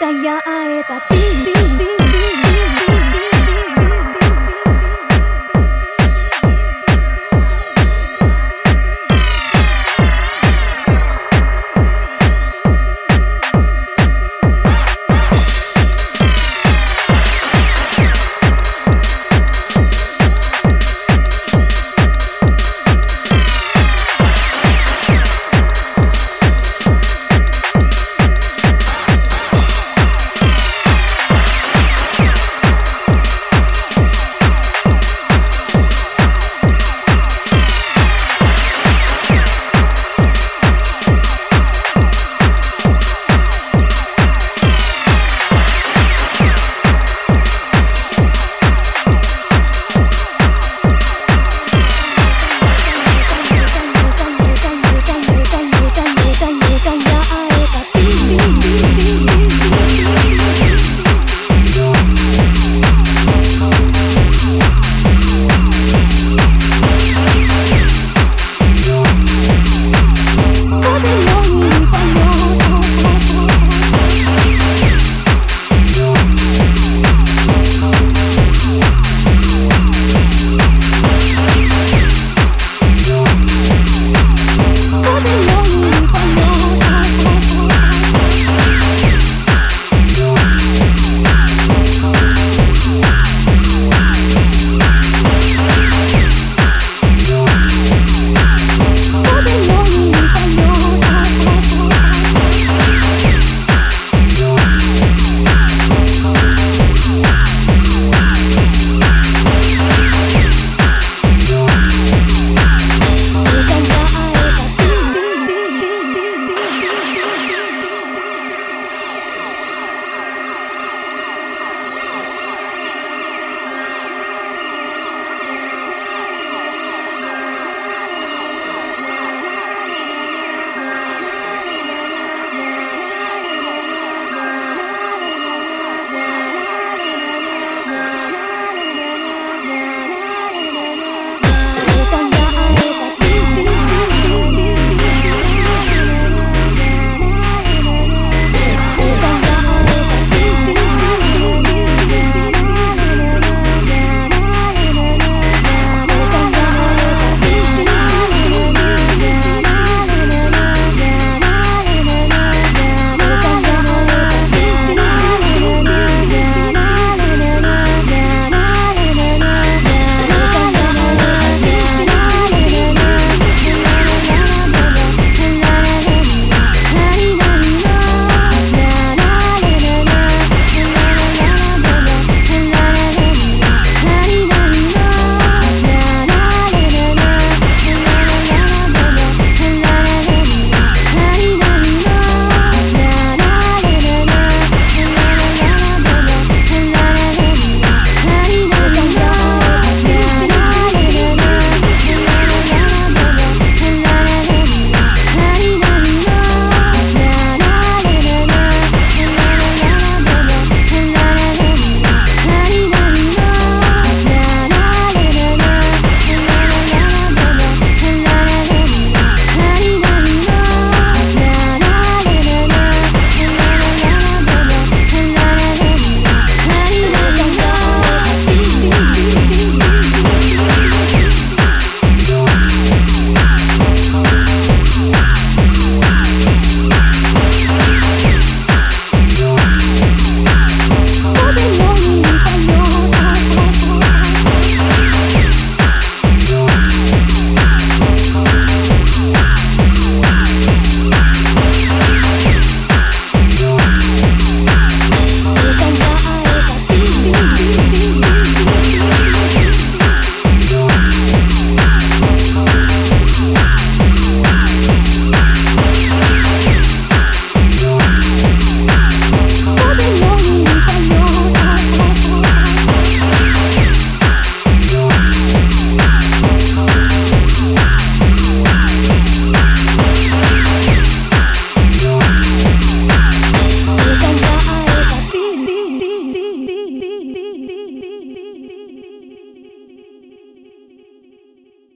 ta ya ae ta ti ti ti